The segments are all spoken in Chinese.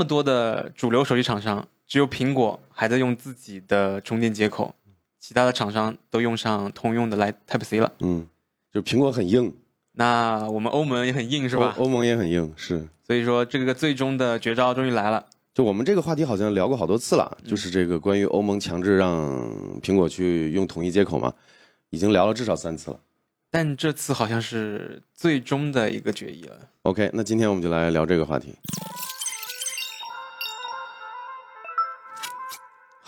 这么多的主流手机厂商，只有苹果还在用自己的充电接口，其他的厂商都用上通用的来 Type C 了。嗯，就苹果很硬，那我们欧盟也很硬，是吧？欧欧盟也很硬，是。所以说，这个最终的绝招终于来了。就我们这个话题好像聊过好多次了，就是这个关于欧盟强制让苹果去用统一接口嘛，已经聊了至少三次了。但这次好像是最终的一个决议了。OK，那今天我们就来聊这个话题。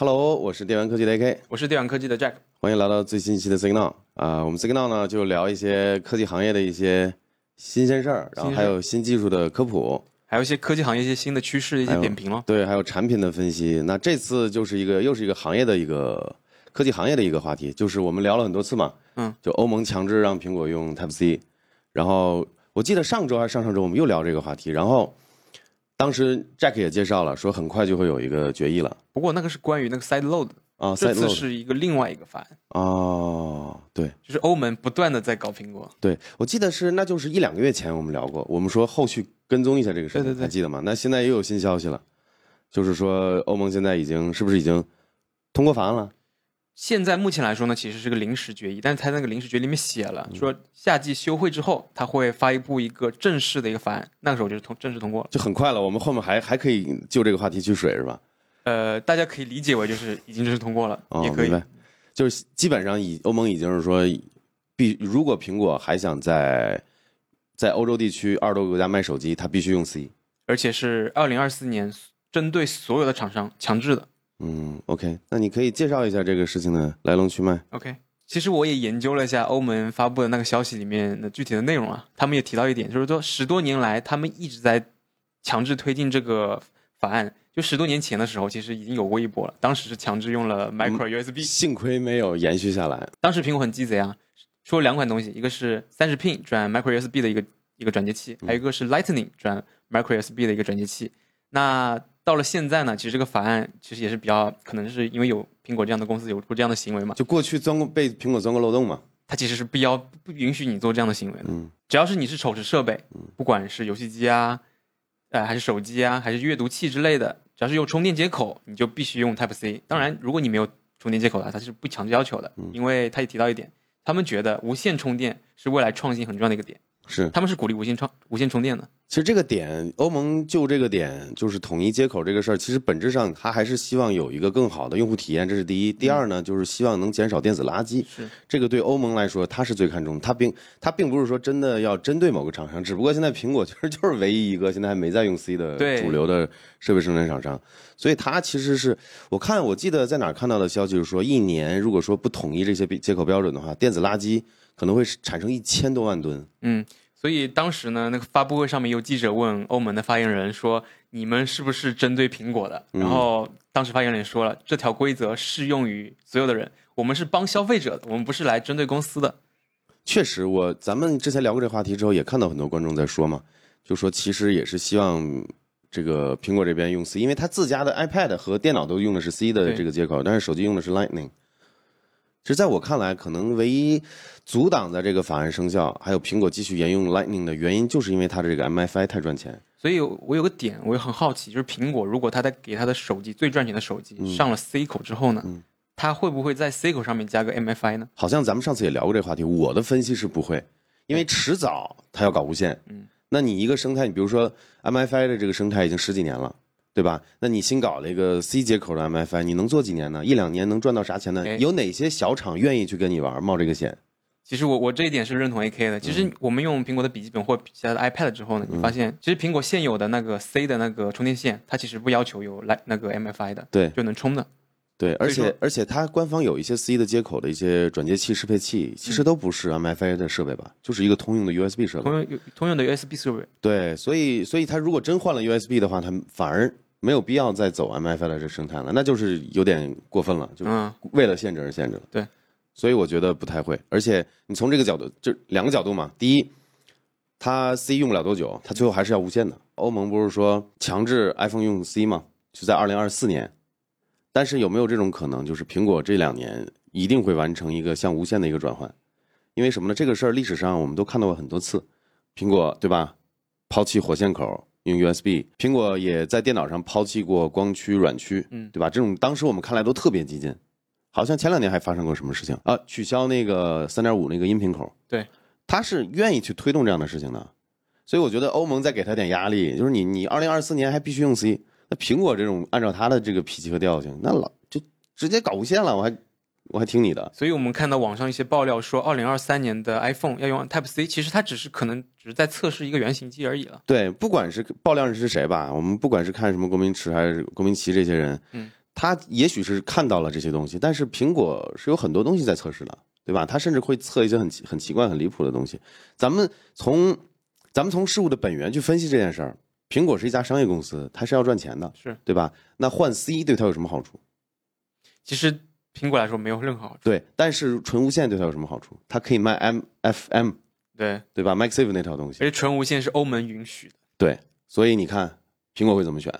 Hello，我是电玩科技的 AK，我是电玩科技的 Jack。欢迎来到最新一期的 Signal 啊、我们 Signal 呢就聊一些科技行业的一些新鲜事儿，然后还有新技术的科普，还有一些科技行业一些新的趋势的一些点评咯。对，还有产品的分析。那这次就是一个又是一个行业的一个科技行业的一个话题，就是我们聊了很多次嘛，嗯，就欧盟强制让苹果用 Type C，然后我记得上周还是上上周我们又聊这个话题，然后当时 Jack 也介绍了，说很快就会有一个决议了不过那个是关于那个 side load，啊，side 这次是一个另外一个法案，哦，对就是欧盟不断的在搞苹果。对，我记得是那就是一两个月前我们聊过，我们说后续跟踪一下这个事情，对对对还记得吗？那现在又有新消息了，就是说欧盟现在已经是不是已经通过法案了？现在目前来说呢，其实是个临时决议，但是他那个临时决议里面写了，说夏季休会之后，他会发一布一个正式的一个法案，那个时候就是通正式通过了。就很快了，我们后面还还可以就这个话题去水是吧？呃，大家可以理解为就是已经正式通过了，哦，也可以就是基本上以欧盟已经是说，必如果苹果还想在在欧洲地区二十多个国家卖手机，它必须用 C。而且是二零二四年针对所有的厂商强制的。嗯，OK，那你可以介绍一下这个事情的来龙去脉。OK，其实我也研究了一下欧盟发布的那个消息里面的具体的内容啊，他们也提到一点，就是说十多年来他们一直在强制推进这个法案。就十多年前的时候，其实已经有过一波了，当时是强制用了 micro USB，、幸亏没有延续下来。当时苹果很鸡贼啊，出了两款东西，一个是三十 pin 转 micro USB 的一个一个转接器，还有一个是 Lightning 转 micro USB 的一个转接器。那到了现在呢，其实这个法案其实也是比较可能是因为有苹果这样的公司有过这样的行为嘛，就过去钻过被苹果钻过漏洞嘛。它其实是不要不允许你做这样的行为的。嗯只要是你是手持设备，不管是游戏机啊，呃，还是手机啊，还是阅读器之类的，只要是有充电接口，你就必须用 Type C。当然，如果你没有充电接口的话，它是不强制要求的，因为他也提到一点，他们觉得无线充电是未来创新很重要的一个点，是，他们是鼓励无线充无线充电的。其实这个点，欧盟就这个点，就是统一接口这个事儿，其实本质上它还是希望有一个更好的用户体验，这是第一。第二呢，就是希望能减少电子垃圾。是这个对欧盟来说，它是最看重的。它并它并不是说真的要针对某个厂商，只不过现在苹果其 实就是唯一一个现在还没在用 C 的主流的设备生产厂商，所以它其实是我看我记得在哪儿看到的消息，就是说一年如果说不统一这些接口标准的话，电子垃圾可能会产生一千多万吨。嗯，所以当时呢，那个发布会上面有记者问欧盟的发言人说：“你们是不是针对苹果的？”然后当时发言人也说了，这条规则适用于所有的人，我们是帮消费者的，我们不是来针对公司的。确实，我咱们之前聊过这个话题之后，也看到很多观众在说嘛，就说其实也是希望这个苹果这边用 C，因为它自家的 iPad 和电脑都用的是 C 的这个接口，但是手机用的是 Lightning。其实，在我看来，可能唯一阻挡在这个法案生效，还有苹果继续沿用 Lightning 的原因，就是因为它的这个 MFI 太赚钱。所以我有个点，我也很好奇，就是苹果如果它在给它的手机最赚钱的手机、上了 C 口之后呢，它会不会在 C 口上面加个 MFI 呢？好像咱们上次也聊过这个话题，我的分析是不会，因为迟早它要搞无线。嗯，那你一个生态，你比如说 MFI 的这个生态已经十几年了，对吧？那你新搞了一个 C 接口的 MFI，你能做几年呢？一两年能赚到啥钱呢哎？有哪些小厂愿意去跟你玩，冒这个险？其实我我这一点是认同 AK 的。其实我们用苹果的笔记本或其他的 iPad 之后呢，你发现其实苹果现有的那个 C 的那个充电线，它其实不要求有来那个 MFI 的，对就能充的。对，而且而且它官方有一些 C 的接口的一些转接器、适配器，其实都不是 MFI 的设备吧，就是一个通用的 USB 设备通。用通用的 USB 设备，对，所以所以它如果真换了 USB 的话，它反而没有必要再走 MFI 的这生态了，那就是有点过分了，就是，为了限制而限制了。对，所以我觉得不太会。而且你从这个角度，就两个角度嘛。第一，它 C 用不了多久，它最后还是要无线的。欧盟不是说强制 iPhone 用 C 吗？就在二零二四年。但是有没有这种可能，就是苹果这两年一定会完成一个向无线的一个转换？因为什么呢？这个事儿历史上我们都看到过很多次，苹果对吧？抛弃火线口，用 USB。苹果也在电脑上抛弃过光驱、软驱，嗯对吧？这种当时我们看来都特别激进，好像前两年还发生过什么事情啊？取消那个三点五那个音频口，对，他是愿意去推动这样的事情的。所以我觉得欧盟再给他点压力，就是你你二零二四年还必须用 C，那苹果这种按照他的这个脾气和调性，那老就直接搞无线了，我还我还听你的。所以我们看到网上一些爆料说，二零二三年的 iPhone 要用 Type C，其实它只是可能只是在测试一个原型机而已了。对，不管是爆料人是谁吧，我们不管是看什么郭明池还是郭明奇这些人，嗯，他也许是看到了这些东西，但是苹果是有很多东西在测试的，对吧？他甚至会测一些很奇很奇怪、很离谱的东西。咱们从咱们从事物的本源去分析这件事儿，苹果是一家商业公司，它是要赚钱的，是，对吧？那换 C 对它有什么好处？其实苹果来说没有任何好处。对，但是纯无线对它有什么好处？它可以卖 M FM，对，对吧？MagSafe 那套东西而，且纯无线是欧盟允许的。对，所以你看苹果会怎么选？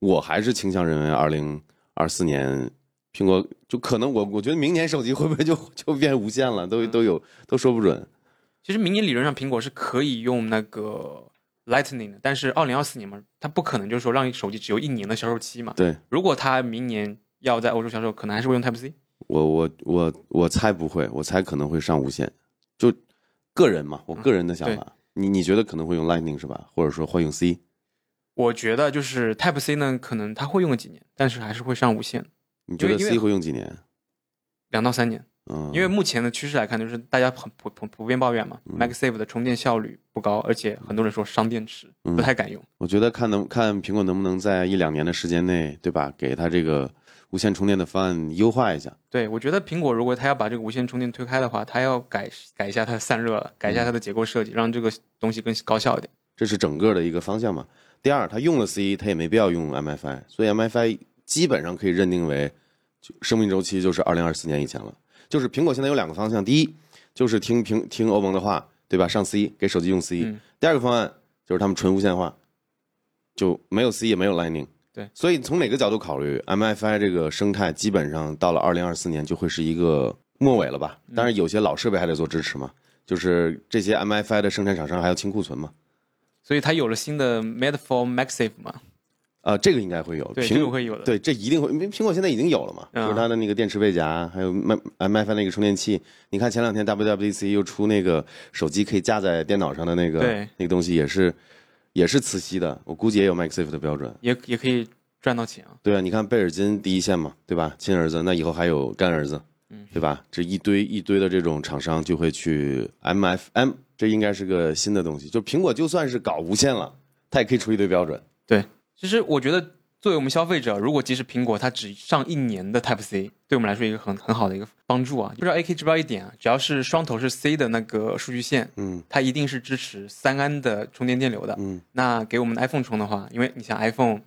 我还是倾向认为二零二四年苹果就可能我我觉得明年手机会不会就就变无线了，都都有都说不准。其实明年理论上苹果是可以用那个 Lightning 的，但是二零二四年嘛，它不可能就是说让手机只有一年的销售期嘛。对如果它明年要在欧洲销售，可能还是会用 Type C。我我我我猜不会，我猜可能会上无线，就个人嘛，我个人的想法。你你觉得可能会用 Lightning 是吧？或者说会用 C？我觉得就是 Type C 呢，可能它会用个几年，但是还是会上无线，你觉得 C 会用几年？两到三年。嗯，因为目前的趋势来看，就是大家很普普普遍抱怨嘛、嗯 m a g s a f e 的充电效率不高，而且很多人说伤电池，嗯不太敢用。我觉得看能看苹果能不能在一两年的时间内，对吧？给它这个无线充电的方案优化一下。对我觉得苹果如果它要把这个无线充电推开的话，它要改改一下它的散热，改一下它的结构设计，让这个东西更高效一点。这是整个的一个方向嘛。第二，它用了 C，它也没必要用 MFI，所以 MFI 基本上可以认定为就生命周期就是二零二四年以前了。就是苹果现在有两个方向，第一就是听听听欧盟的话，对吧？上 C 给手机用 C、嗯第二个方案就是他们纯无线化，就没有 C 也没有 Lightning。对，所以从哪个角度考虑，MFI 这个生态基本上到了二零二四年就会是一个末尾了吧？当然有些老设备还得做支持嘛，就是这些 MFI 的生产厂商还要清库存嘛。所以它有了新的 Made for MagSafe 嘛，啊，这个应该会有，对，苹果会有的。对，这一定会，因为苹果现在已经有了嘛，嗯就是它的那个电池背夹，还有 M MFI 那个充电器。你看前两天 WWDC 又出那个手机可以架在电脑上的那个对那个东西，也是也是磁吸的，我估计也有 MaxSafe 的标准。也也可以赚到钱啊。对啊，你看贝尔金第一线嘛，对吧？亲儿子，那以后还有干儿子，嗯对吧？这一堆一堆的这种厂商就会去 MFM，这应该是个新的东西。就苹果就算是搞无线了，它也可以出一堆标准。对其实我觉得，作为我们消费者，如果即使苹果它只上一年的 Type C，对我们来说一个很很好的一个帮助啊。不知道 AK 知不知道一点啊？只要是双头是 C 的那个数据线，嗯它一定是支持三安的充电电流的。嗯那给我们的 iPhone 充的话，因为你像 iPhone，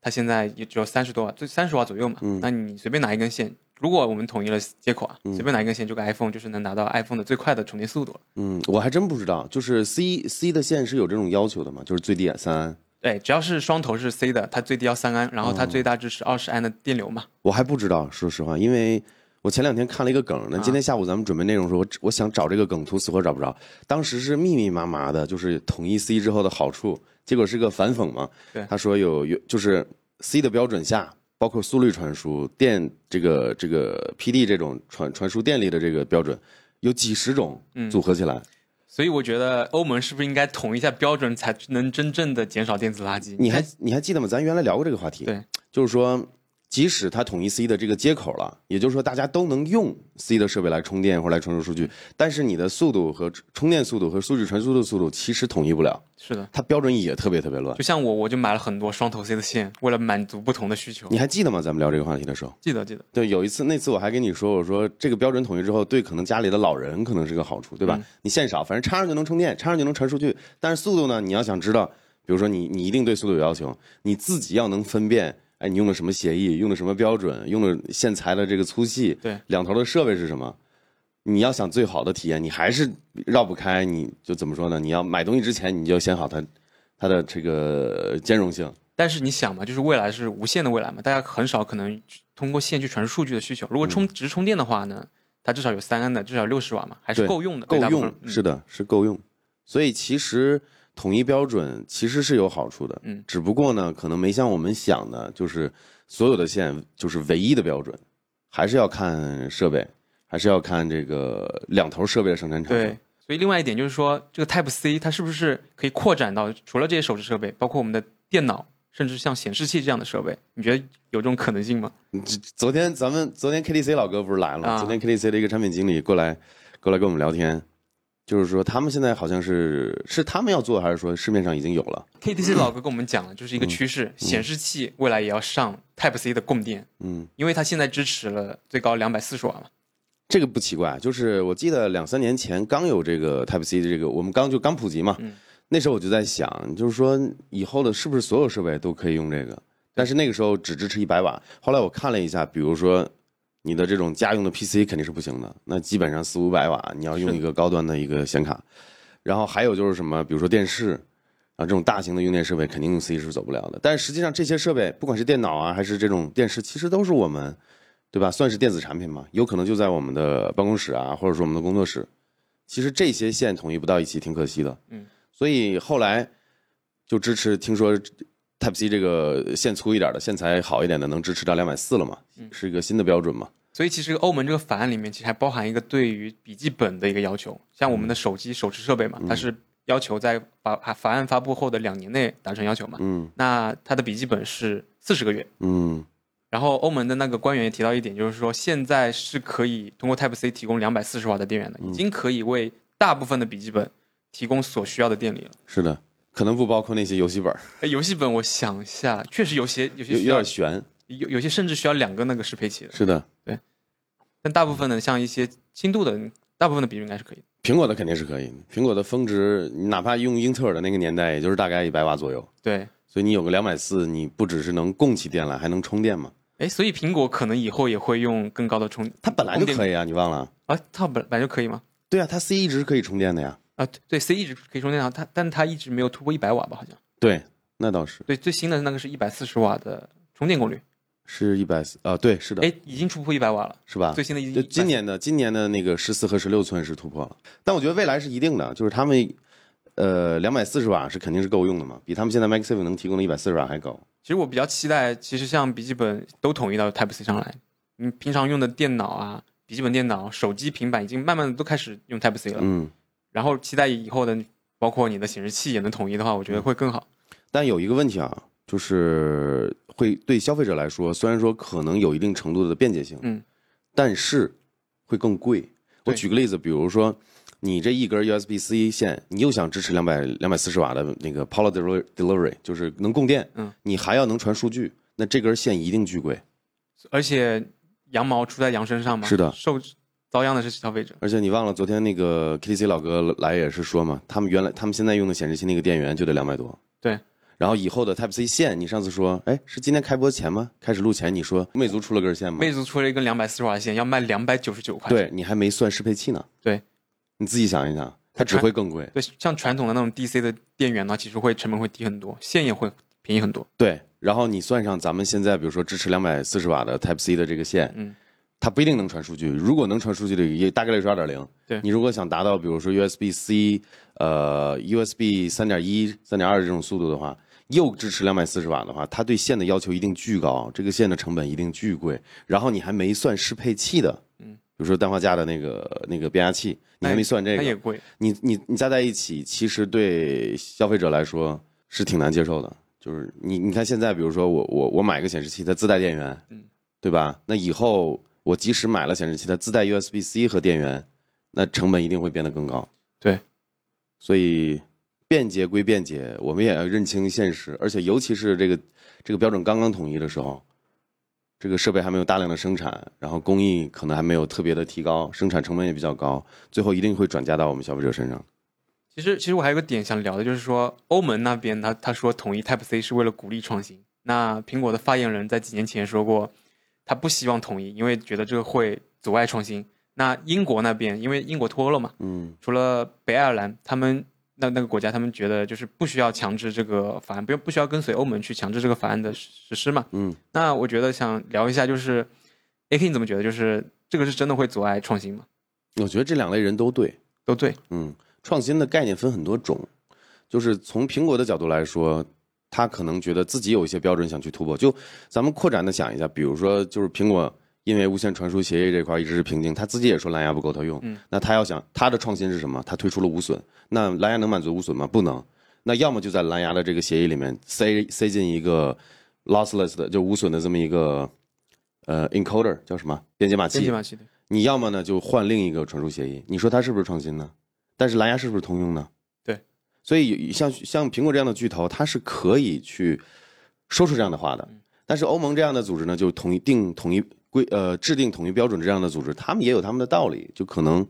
它现在也只有三十多瓦，最三十瓦左右嘛。嗯那你随便拿一根线，如果我们统一了接口啊，嗯随便拿一根线，这个 iPhone 就是能达到 iPhone 的最快的充电速度了。嗯，我还真不知道，就是 C C 的线是有这种要求的吗？就是最低三安。对，只要是双头是 C 的，它最低要三安，然后它最大支持二十安的电流嘛。我还不知道，说实话，因为我前两天看了一个梗，那今天下午咱们准备内容的时候，我我想找这个梗图，死活找不着。当时是密密麻麻的，就是统一 C 之后的好处，结果是个反讽嘛。对他说有有就是 C 的标准下，包括速率传输、电这个这个 PD 这种传传输电力的这个标准，有几十种嗯组合起来。所以我觉得欧盟是不是应该统一一下标准，才能真正的减少电子垃圾？你还你还记得吗？咱原来聊过这个话题。对，就是说，即使它统一 C 的这个接口了，也就是说大家都能用 C 的设备来充电或者来传输数据，但是你的速度和充电速度和数据传输的速度其实统一不了，是的，它标准也特别特别乱就。像我，我就买了很多双头 C 的线，为了满足不同的需求。你还记得吗？咱们聊这个话题的时候，记得记得，对，有一次那次我还跟你说，我说这个标准统一之后，对可能家里的老人可能是个好处，对吧？嗯你线少，反正插上就能充电，插上就能传数据，但是速度呢，你要想知道，比如说你你一定对速度有要求，你自己要能分辨。哎，你用的什么协议？用的什么标准？用的线材的这个粗细？对，两头的设备是什么？你要想最好的体验，你还是绕不开，你就怎么说呢？你要买东西之前，你就要先好它它的这个兼容性。但是你想嘛，就是未来是无线的未来嘛，大家很少可能通过线去传输数据的需求。如果充只是充电的话呢，它至少有三安的，至少六十瓦嘛，还是够用的，够用，嗯是的，是够用。所以其实统一标准其实是有好处的，嗯，只不过呢，可能没像我们想的，就是所有的线就是唯一的标准，还是要看设备，还是要看这个两头设备的生产厂商。对，所以另外一点就是说，这个 Type C 它是不是可以扩展到除了这些手持设备，包括我们的电脑，甚至像显示器这样的设备？你觉得有这种可能性吗？昨天咱们昨天 KTC 老哥不是来了昨天 KTC 的一个产品经理过来过来跟我们聊天，就是说他们现在好像是是他们要做，还是说市面上已经有了？KTC 老哥跟我们讲了，就是一个趋势，显示器未来也要上 Type C 的供电，嗯，因为它现在支持了最高两百四十瓦嘛。这个不奇怪，就是我记得两三年前刚有这个 Type C 的这个，我们刚就刚普及嘛，嗯那时候我就在想，就是说以后的是不是所有设备都可以用这个？但是那个时候只支持一百瓦。后来我看了一下，比如说你的这种家用的 PC 肯定是不行的，那基本上四五百瓦，你要用一个高端的一个显卡。然后还有就是什么，比如说电视啊这种大型的用电设备，肯定用 C 是走不了的。但是实际上这些设备，不管是电脑啊还是这种电视，其实都是我们。对吧？算是电子产品嘛，有可能就在我们的办公室啊，或者说我们的工作室。其实这些线统一不到一起，挺可惜的。嗯，所以后来就支持，听说 Type C 这个线粗一点的、线材好一点的，能支持到两百四了嘛？是一个新的标准嘛？所以其实欧盟这个法案里面其实还包含一个对于笔记本的一个要求，像我们的手机手持设备嘛，它是要求在法法案发布后的两年内达成要求嘛。嗯那它的笔记本是四十个月。嗯然后欧盟的那个官员也提到一点，就是说现在是可以通过 Type C 提供两百四十瓦的电源的，已经可以为大部分的笔记本提供所需要的电力了。是的，可能不包括那些游戏本儿，哎游戏本我想一下，确实有些有有些有点悬。有有些甚至需要两个那个适配器的，是的，对但大部分的像一些轻度的，大部分的笔记本应该是可以的。苹果的肯定是可以的。苹果的峰值，你哪怕用英特尔的那个年代，也就是大概一百瓦左右。对，所以你有个两百四，你不只是能供起电来，还能充电嘛？哎，所以苹果可能以后也会用更高的充，它本来就可以啊，你忘了？啊，它本本来就可以吗？对啊，它 C 一直是可以充电的呀。啊，对对，C 一直可以充电啊，它但它一直没有突破一百瓦吧？好像。对，那倒是，对，最新的那个是一百四十瓦的充电功率，是一百四啊，对，是的，哎，已经突破一百瓦了。是吧？最新的已经今年的今年的那个十四和十六寸是突破了，但我觉得未来是一定的，就是他们，呃，两百四十瓦是肯定是够用的嘛，比他们现在 MagSafe 能提供的一百四十瓦还高。其实我比较期待，其实像笔记本都统一到 Type C 上来，你平常用的电脑啊、笔记本电脑、手机、平板已经慢慢的都开始用 Type C 了。嗯，然后期待以后的，包括你的显示器也能统一的话，我觉得会更好。但有一个问题啊，就是会对消费者来说，虽然说可能有一定程度的便捷性，嗯，但是会更贵。我举个例子，比如说你这一根 USB C 线，你又想支持两百两百四十瓦的那个 Power Delivery Delivery，就是能供电，嗯，你还要能传数据，那这根线一定巨贵。而且羊毛出在羊身上嘛，是的受遭殃的是消费者。而且你忘了昨天那个 KTC 老哥来也是说嘛，他们原来他们现在用的显示器那个电源就得两百多。对。然后以后的 Type C 线，你上次说，哎，是今天开播前吗？开始录前你说魅族出了根线吗？魅族出了一根两百四十瓦的线，要卖两百九十九块。对你还没算适配器呢。对，你自己想一想，它只会更贵。对，像传统的那种 DC 的电源呢，其实会成本会低很多，线也会便宜很多。对，然后你算上咱们现在比如说支持两百四十瓦的 Type C 的这个线，嗯，它不一定能传数据。如果能传数据的，也大概率是二点零。对你如果想达到比如说 USB C，呃 USB 三点一、三点二这种速度的话，又支持两百四十瓦的话，它对线的要求一定巨高，这个线的成本一定巨贵。然后你还没算适配器的，嗯，比如说氮化镓的那个那个变压器，你还没算这个，它也贵。你你你加在一起，其实对消费者来说是挺难接受的。就是你你看现在，比如说我我我买个显示器，它自带电源，嗯，对吧？那以后我即使买了显示器，它自带 USB C 和电源，那成本一定会变得更高。对，所以便捷归便捷，我们也要认清现实，而且尤其是这个这个标准刚刚统一的时候，这个设备还没有大量的生产，然后工艺可能还没有特别的提高，生产成本也比较高，最后一定会转嫁到我们消费者身上。其实，其实我还有个点想聊的，就是说欧盟那边他他说统一 Type C 是为了鼓励创新。那苹果的发言人在几年前说过，他不希望统一，因为觉得这个会阻碍创新。那英国那边，因为英国脱欧了嘛，嗯除了北爱尔兰，他们那那个国家，他们觉得就是不需要强制这个法案，不用不需要跟随欧盟去强制这个法案的实实施嘛。嗯，那我觉得想聊一下，就是 A K 你怎么觉得？就是这个是真的会阻碍创新吗？我觉得这两类人都对。都对，嗯，创新的概念分很多种，就是从苹果的角度来说，他可能觉得自己有一些标准想去突破。就咱们扩展的想一下，比如说就是苹果因为无线传输协议这块一直是瓶颈，他自己也说蓝牙不够他用。嗯，那他要想他的创新是什么？他推出了无损，那蓝牙能满足无损吗？不能。那要么就在蓝牙的这个协议里面塞塞进一个 lossless 的就无损的这么一个呃 encoder 叫什么编解码器编解，码器。你要么呢就换另一个传输协议，你说它是不是创新呢？但是蓝牙是不是通用呢？对，所以像像苹果这样的巨头，它是可以去说出这样的话的。但是欧盟这样的组织呢，就统一定统一规呃制定统一标准这样的组织，他们也有他们的道理，就可能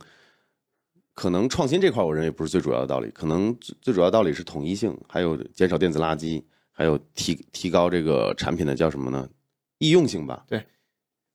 可能创新这块，我认为不是最主要的道理，可能最最主要道理是统一性，还有减少电子垃圾，还有提提高这个产品的叫什么呢？易用性吧。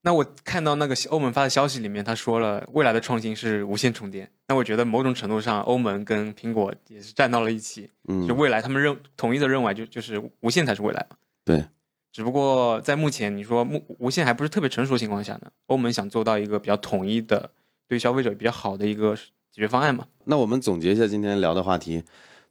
那我看到那个欧盟发的消息里面，他说了未来的创新是无线充电。那我觉得某种程度上，欧盟跟苹果也是站到了一起，嗯就，未来他们认统一的认为就就是无线才是未来嘛。对，只不过在目前你说目无线还不是特别成熟的情况下呢，欧盟想做到一个比较统一的对消费者比较好的一个解决方案嘛。那我们总结一下今天聊的话题，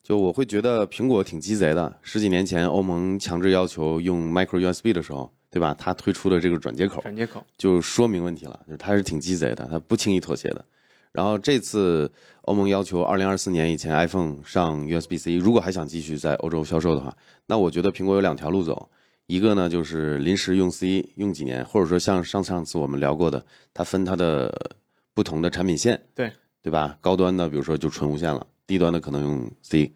就我会觉得苹果挺鸡贼的。十几年前欧盟强制要求用 micro USB 的时候，对吧？他推出的这个转接口转接口，就说明问题了，就是它是挺鸡贼的，他不轻易妥协的。然后这次欧盟要求二零二四年以前 iPhone 上 USB-C，如果还想继续在欧洲销售的话，那我觉得苹果有两条路走。一个呢就是临时用 C 用几年，或者说像上上次我们聊过的，它分它的不同的产品线，对对吧？高端的比如说就纯无线了，低端的可能用 C。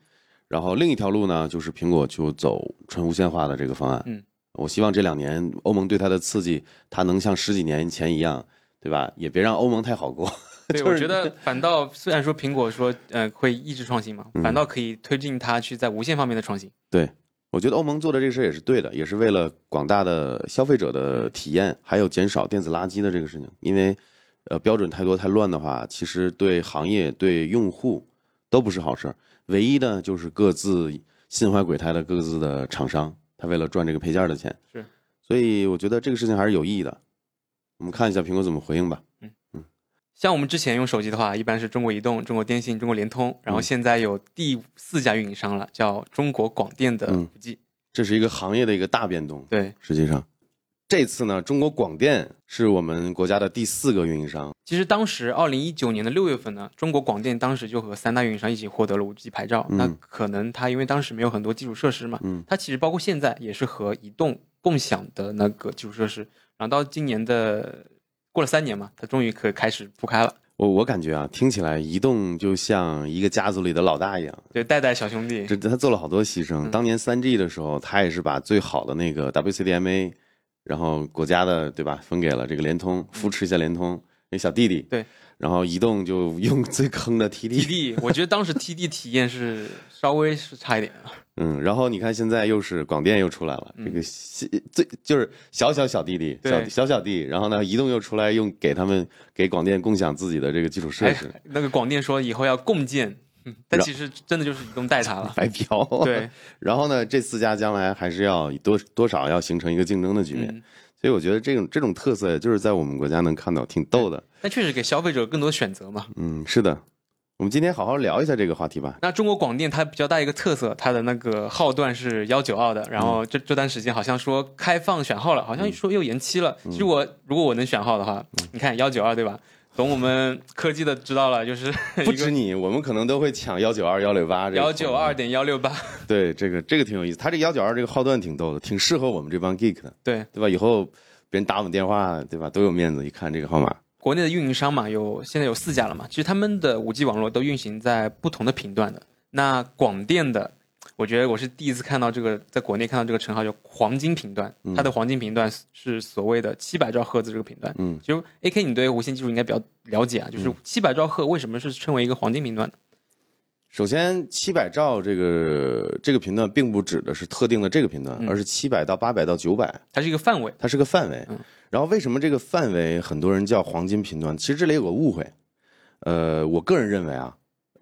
然后另一条路呢，就是苹果就走纯无线化的这个方案。嗯，我希望这两年欧盟对它的刺激，它能像十几年前一样，对吧？也别让欧盟太好过。对，就是我觉得反倒虽然说苹果说呃会抑制创新嘛，嗯反倒可以推进它去在无线方面的创新。对，我觉得欧盟做的这个事儿也是对的，也是为了广大的消费者的体验，还有减少电子垃圾的这个事情。因为，呃，标准太多太乱的话，其实对行业、对用户都不是好事儿。唯一的就是各自心怀鬼胎的各自的厂商，他为了赚这个配件的钱。是，所以我觉得这个事情还是有意义的。我们看一下苹果怎么回应吧。嗯嗯像我们之前用手机的话，一般是中国移动、中国电信、中国联通，然后现在有第四家运营商了，叫中国广电的嗯五 G。这是一个行业的一个大变动。对，实际上，这次呢，中国广电是我们国家的第四个运营商。其实当时二零一九年的六月份呢，中国广电当时就和三大运营商一起获得了五 G 牌照。嗯那可能它因为当时没有很多基础设施嘛，嗯它其实包括现在也是和移动共享的那个基础设施。然后到今年的过了三年嘛，它终于可以开始铺开了。我我感觉啊，听起来移动就像一个家族里的老大一样，对，代代小兄弟。这他做了好多牺牲。嗯当年三 G 的时候，他也是把最好的那个 WCDMA，然后国家的对吧，分给了这个联通，扶持一下联通，那小弟弟。对。然后移动就用最坑的 TD，TD，我觉得当时 TD 体验是稍微是差一点啊。嗯，然后你看现在又是广电又出来了，这个小最就是小小小弟弟，小小小弟，然后呢，移动又出来用给他们给广电共享自己的这个基础设施，哎，那个广电说以后要共建，嗯但其实真的就是移动带他了。白嫖。对，然后呢，这四家将来还是要多多少要形成一个竞争的局面，嗯，所以我觉得这种这种特色就是在我们国家能看到，挺逗的。那确实给消费者更多选择嘛。嗯，是的，我们今天好好聊一下这个话题吧。那中国广电它比较大一个特色，它的那个号段是幺九二的，然嗯后这这段时间好像说开放选号了，好像说又延期了。其实我如果我能选号的话，嗯你看幺九二对吧？懂我们科技的知道了，就是不止你，我们可能都会抢幺九二、幺六八这个幺九二点幺六八，对，这个这个挺有意思。他这幺九二这个号段挺逗的，挺适合我们这帮 geek 的，对，对吧？以后别人打我们电话，对吧？都有面子，一看这个号码。国内的运营商嘛，有现在有四家了嘛。其实他们的五 G 网络都运行在不同的频段的。那广电的，我觉得我是第一次看到这个，在国内看到这个称号叫黄金频段，它的黄金频段是所谓的七百兆赫兹这个频段。嗯，就 AK，你对无线技术应该比较了解啊，就是七百兆赫为什么是称为一个黄金频段呢？首先，七百兆这个这个频段并不指的是特定的这个频段，嗯而是七百到八百到九百，它是一个范围。它是个范围嗯。然后为什么这个范围很多人叫黄金频段？其实这里有个误会。呃，我个人认为啊，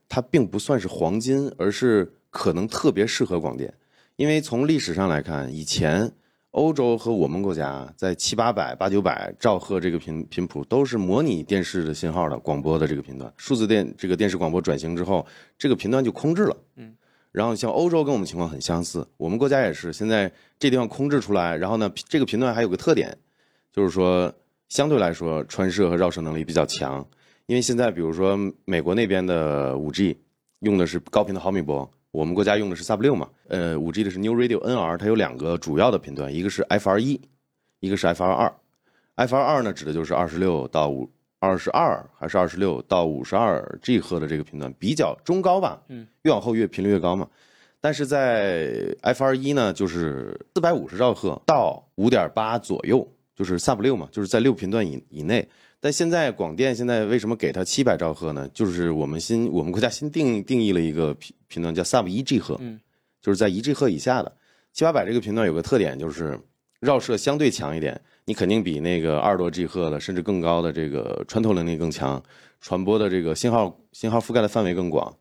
它并不算是黄金，而是可能特别适合广电。因为从历史上来看，以前欧洲和我们国家在七八百、八九百兆赫这个频频谱都是模拟电视的信号的广播的这个频段。数字电这个电视广播转型之后，这个频段就空置了。嗯，然后像欧洲跟我们情况很相似，我们国家也是现在这地方空置出来，然后呢，这个频段还有个特点，就是说相对来说穿射和绕射能力比较强。因为现在比如说美国那边的五 G 用的是高频的毫米波，我们国家用的是 Sub 六嘛，呃，五 G 的是 New Radio NR，它有两个主要的频段，一个是 FR 一，一个是 FR 二。FR 二呢指的就是二十六到五。二十二还是二十六到五十二 G 赫的这个频段比较中高吧，嗯，越往后越频率越高嘛。但是在 FR 一呢，就是四百五十兆赫到五点八左右，就是 Sub 六嘛，就是在六频段以以内。但现在广电现在为什么给它七百兆赫呢？就是我们新我们国家新定定义了一个频频段叫 Sub 一 G 赫，嗯，就是在一 G 赫以下的七八百这个频段有个特点就是绕射相对强一点。你肯定比那个二十多 G 赫的，甚至更高的这个穿透能力更强，传播的这个信号信号覆盖的范围更广。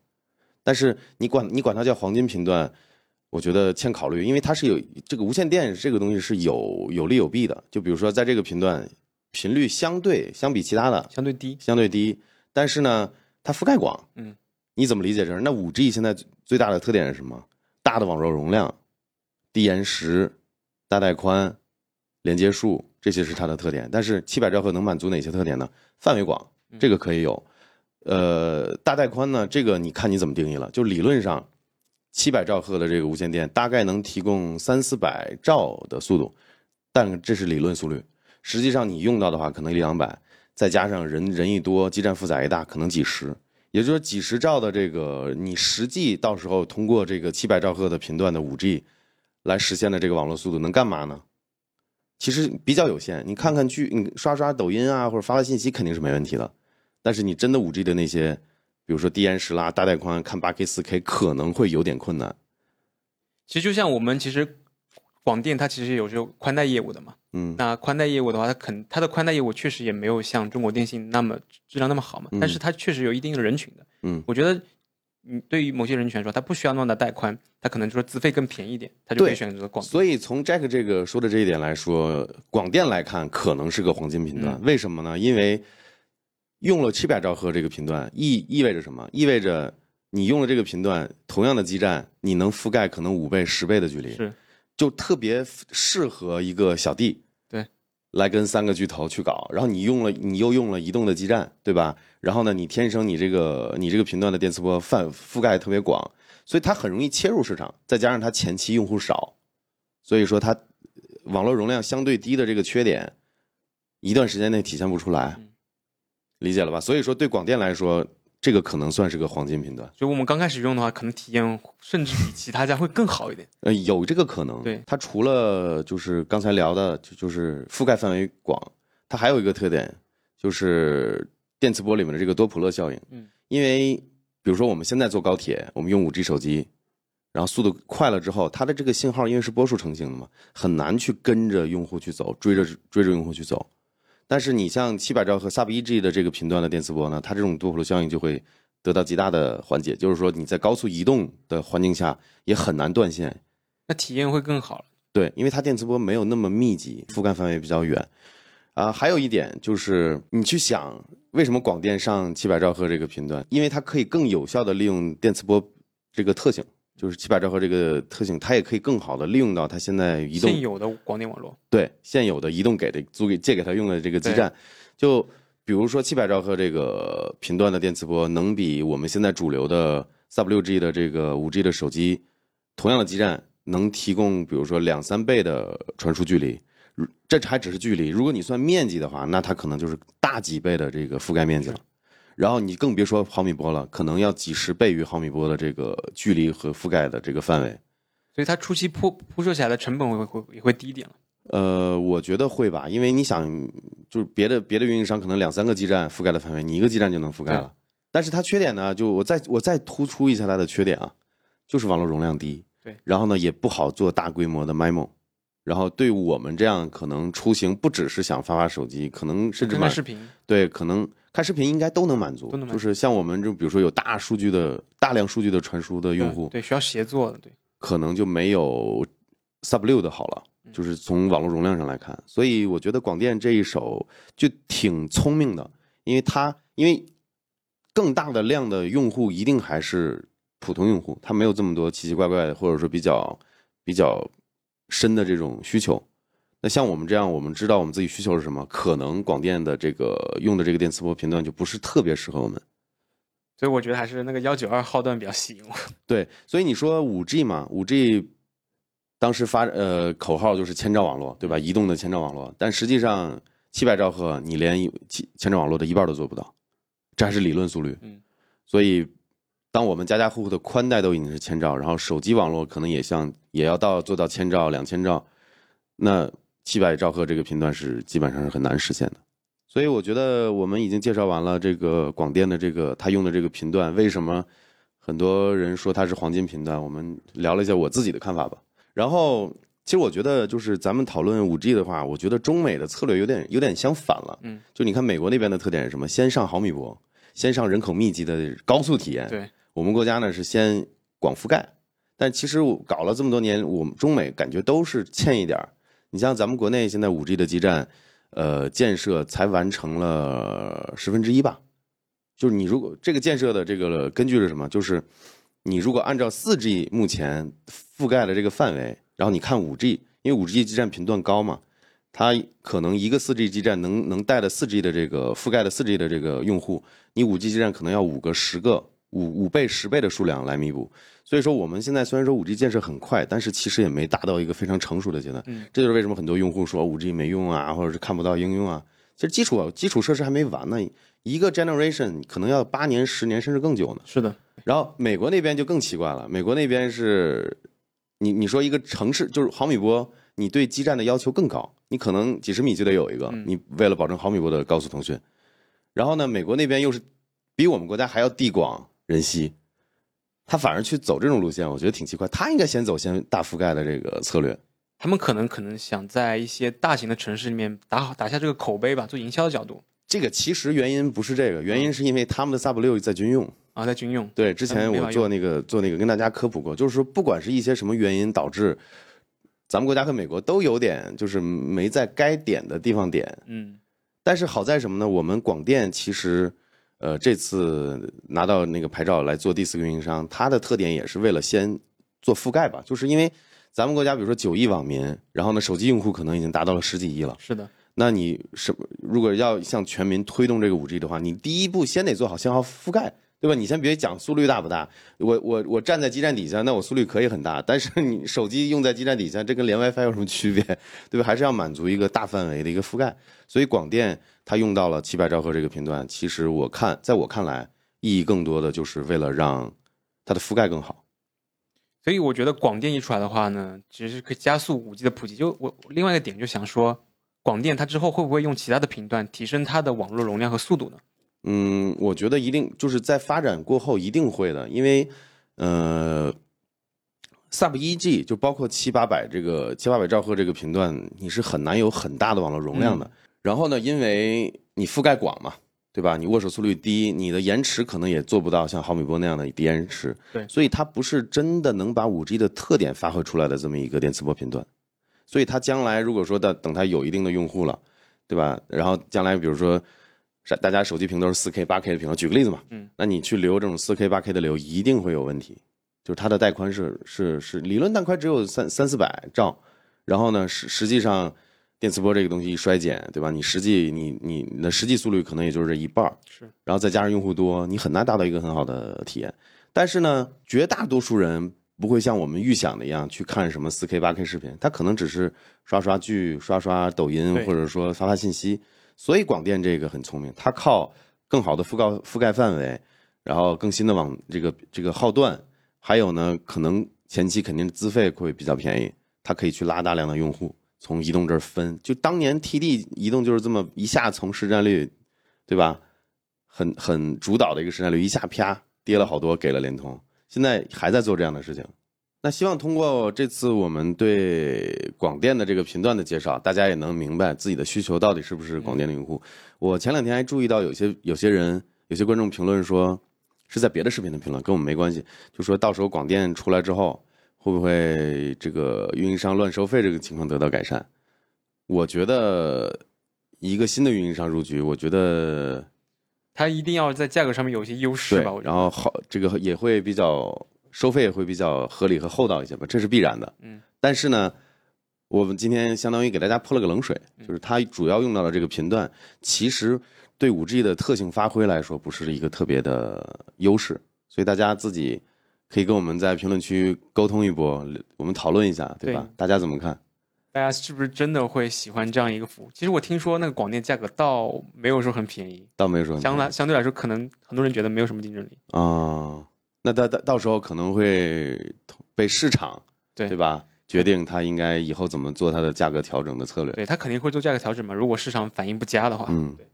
但是你管你管它叫黄金频段，我觉得欠考虑，因为它是有这个无线电这个东西是有有利有弊的。就比如说在这个频段，频率相对相比其他的相对低，相对低，但是呢，它覆盖广。嗯，你怎么理解这？那五 G 现在最大的特点是什么？大的网络容量，低延时，大带宽。连接数这些是它的特点，但是七百兆赫能满足哪些特点呢？范围广，这个可以有。呃，大带宽呢，这个你看你怎么定义了。就理论上，七百兆赫的这个无线电大概能提供三四百兆的速度，但这是理论速率。实际上你用到的话，可能一两百，再加上人人一多，基站负载一大，可能几十。也就是说，几十兆的这个，你实际到时候通过这个七百兆赫的频段的五 G 来实现的这个网络速度，能干嘛呢？其实比较有限，你看看剧，你刷刷抖音啊，或者发发信息肯定是没问题的。但是你真的五 G 的那些，比如说低延时啦、大带宽、看八 K、四 K，可能会有点困难。其实就像我们其实广电它其实有这个宽带业务的嘛，嗯，那宽带业务的话，它肯它的宽带业务确实也没有像中国电信那么质量那么好嘛，但是它确实有一定的人群的，嗯，我觉得。嗯，对于某些人群来说，他不需要那么大带宽，他可能就说资费更便宜一点，他就可以选择广。所以从 Jack 这个说的这一点来说，广电来看可能是个黄金频段。为什么呢？因为用了七百兆赫这个频段，意意味着什么？意味着你用了这个频段，同样的基站，你能覆盖可能五倍、十倍的距离，是，就特别适合一个小弟。对来跟三个巨头去搞，然后你用了，你又用了移动的基站，对吧？然后呢，你天生你这个你这个频段的电磁波范覆盖特别广，所以它很容易切入市场。再加上它前期用户少，所以说它网络容量相对低的这个缺点，一段时间内体现不出来，理解了吧？所以说对广电来说。这个可能算是个黄金频段，就我们刚开始用的话，可能体验甚至比其他家会更好一点。呃，有这个可能。对，它除了就是刚才聊的，就就是覆盖范围广，它还有一个特点，就是电磁波里面的这个多普勒效应。嗯，因为比如说我们现在坐高铁，我们用五 G 手机，然后速度快了之后，它的这个信号因为是波束成型的嘛，很难去跟着用户去走，追着追着用户去走。但是你像七百兆和 Sub 一 G 的这个频段的电磁波呢，它这种多普勒效应就会得到极大的缓解，就是说你在高速移动的环境下也很难断线，那体验会更好了。对，因为它电磁波没有那么密集，覆盖范围比较远。啊，还有一点就是你去想，为什么广电上七百兆赫这个频段？因为它可以更有效的利用电磁波这个特性。就是七百兆赫这个特性，它也可以更好的利用到它现在移动现有的广电网络。对，现有的移动给的租给借给他用的这个基站，就比如说七百兆赫这个频段的电磁波，能比我们现在主流的 Sub 六 G 的这个五 G 的手机，同样的基站能提供，比如说两三倍的传输距离。这还只是距离，如果你算面积的话，那它可能就是大几倍的这个覆盖面积了。然后你更别说毫米波了，可能要几十倍于毫米波的这个距离和覆盖的这个范围，所以它初期铺铺设起来的成本会会也会低一点了。呃，我觉得会吧，因为你想，就是别的别的运营商可能两三个基站覆盖的范围，你一个基站就能覆盖了。但是它缺点呢，就我再我再突出一下它的缺点啊，就是网络容量低，对，然后呢也不好做大规模的 MIMO，然后对我们这样可能出行不只是想发发手机，可能甚至看视频，对，可能。看视频应该都能满足，就是像我们就比如说有大数据的大量数据的传输的用户，对需要协作的，对，可能就没有 Sub 六的好了，就是从网络容量上来看，所以我觉得广电这一手就挺聪明的，因为它因为更大的量的用户一定还是普通用户，他没有这么多奇奇怪怪的，或者说比较比较深的这种需求。那像我们这样，我们知道我们自己需求是什么，可能广电的这个用的这个电磁波频段就不是特别适合我们。所以我觉得还是那个幺九二号段比较吸引我。对，所以你说五 G 嘛，五 G 当时发呃口号就是千兆网络，对吧？移动的千兆网络，但实际上七百兆赫你连千千兆网络的一半都做不到，这还是理论速率。嗯，所以当我们家家户户的宽带都已经是千兆，然后手机网络可能也像也要到做到千兆、两千兆，那七百兆赫这个频段是基本上是很难实现的。所以我觉得我们已经介绍完了这个广电的这个它用的这个频段，为什么很多人说它是黄金频段？我们聊了一下我自己的看法吧。然后，其实我觉得就是咱们讨论五 G 的话，我觉得中美的策略有点有点相反了。嗯，就你看美国那边的特点是什么？先上毫米波，先上人口密集的高速体验。对，我们国家呢是先广覆盖，但其实我搞了这么多年，我们中美感觉都是欠一点儿。你像咱们国内现在五 G 的基站。呃，建设才完成了十分之一吧，就是你如果这个建设的这个根据是什么？就是你如果按照四 G 目前覆盖的这个范围，然后你看五 G，因为五 G 基站频段高嘛，它可能一个四 G 基站能能带的四 G 的这个覆盖的四 G 的这个用户，你五 G 基站可能要五个、十个、五五倍、十倍的数量来弥补。所以说，我们现在虽然说五 G 建设很快，但是其实也没达到一个非常成熟的阶段。嗯，这就是为什么很多用户说五 G 没用啊，或者是看不到应用啊。其实基础基础设施还没完呢，一个 generation 可能要八年、十年甚至更久呢。是的。然后美国那边就更奇怪了，美国那边是，你你说一个城市就是毫米波，你对基站的要求更高，你可能几十米就得有一个，你为了保证毫米波的高速通讯。然后呢，美国那边又是比我们国家还要地广人稀。他反而去走这种路线，我觉得挺奇怪。他应该先走先大覆盖的这个策略。他们可能可能想在一些大型的城市里面打好打下这个口碑吧，做营销的角度。这个其实原因不是这个，原因是因为他们的 Sub 六在军用啊，在军用。对，之前我做那个做那个跟大家科普过，就是说不管是一些什么原因导致，咱们国家和美国都有点就是没在该点的地方点。嗯。但是好在什么呢？我们广电其实。呃，这次拿到那个牌照来做第四个运营商，它的特点也是为了先做覆盖吧，就是因为咱们国家比如说九亿网民，然后呢手机用户可能已经达到了十几亿了。是的，那你什如果要向全民推动这个五 G 的话，你第一步先得做好信号覆盖。对吧？你先别讲速率大不大，我我我站在基站底下，那我速率可以很大，但是你手机用在基站底下，这跟连 WiFi 有什么区别？对吧？还是要满足一个大范围的一个覆盖。所以广电它用到了七百兆赫这个频段，其实我看，在我看来，意义更多的就是为了让它的覆盖更好。所以我觉得广电一出来的话呢，其实可以加速五 G 的普及。就我另外一个点就想说，广电它之后会不会用其他的频段提升它的网络容量和速度呢？嗯，我觉得一定就是在发展过后一定会的，因为，呃，Sub 一 G 就包括七八百这个七八百兆赫这个频段，你是很难有很大的网络容量的。然后呢，因为你覆盖广嘛，对吧？你握手速率低，你的延迟可能也做不到像毫米波那样的低延迟。对，所以它不是真的能把五 G 的特点发挥出来的这么一个电磁波频段。所以它将来如果说的等它有一定的用户了，对吧？然后将来比如说。是大家手机屏都是四 K、八 K 的屏，举个例子嘛，嗯，那你去留这种四 K、八 K 的流，一定会有问题，就是它的带宽是是是理论带宽只有三三四百兆，然后呢实实际上电磁波这个东西一衰减，对吧？你实际你你你的实际速率可能也就是这一半是，然后再加上用户多，你很难达到一个很好的体验。但是呢，绝大多数人不会像我们预想的一样去看什么四 K、八 K 视频，他可能只是刷刷剧、刷刷抖音，或者说发发信息。所以广电这个很聪明，它靠更好的覆盖覆盖范围，然后更新的网这个这个号段，还有呢，可能前期肯定资费会比较便宜，它可以去拉大量的用户从移动这儿分。就当年 TD 移动就是这么一下从市占率，对吧？很很主导的一个市占率，一下啪跌了好多，给了联通，现在还在做这样的事情。那希望通过这次我们对广电的这个频段的介绍，大家也能明白自己的需求到底是不是广电的用户。我前两天还注意到有些有些人有些观众评论说，是在别的视频的评论，跟我们没关系，就说到时候广电出来之后，会不会这个运营商乱收费这个情况得到改善？我觉得一个新的运营商入局，我觉得他一定要在价格上面有一些优势吧。然后好，这个也会比较。收费也会比较合理和厚道一些吧，这是必然的。嗯，但是呢，我们今天相当于给大家泼了个冷水，嗯就是它主要用到的这个频段，其实对五 G 的特性发挥来说，不是一个特别的优势，所以大家自己可以跟我们在评论区沟通一波，我们讨论一下，对吧？对大家怎么看？大家是不是真的会喜欢这样一个服务？其实我听说那个广电价格倒没有说很便宜，倒没有说相来相对来说，可能很多人觉得没有什么竞争力。啊、那到到到时候可能会被市场对对吧决定它应该以后怎么做它的价格调整的策略。对它肯定会做价格调整嘛，如果市场反应不佳的话。嗯对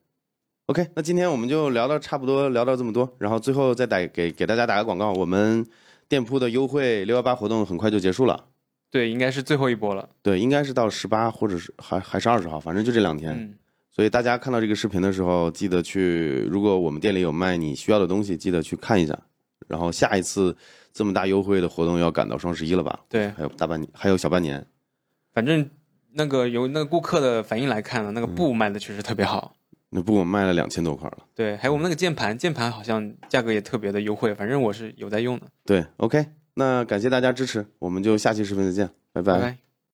OK，那今天我们就聊到差不多，聊到这么多，然后最后再打给给大家打个广告，我们店铺的优惠六幺八活动很快就结束了。对，应该是最后一波了。对，应该是到十八或者是还还是二十号，反正就这两天。嗯，所以大家看到这个视频的时候，记得去，如果我们店里有卖你需要的东西，记得去看一下。然后下一次这么大优惠的活动要赶到双十一了吧？对，还有大半年，还有小半年。反正那个由那个顾客的反应来看呢，那个布卖的确实特别好。那布，我卖了两千多块了。对，还有我们那个键盘，键盘好像价格也特别的优惠，反正我是有在用的。对，OK，那感谢大家支持，我们就下期视频再见，拜拜拜。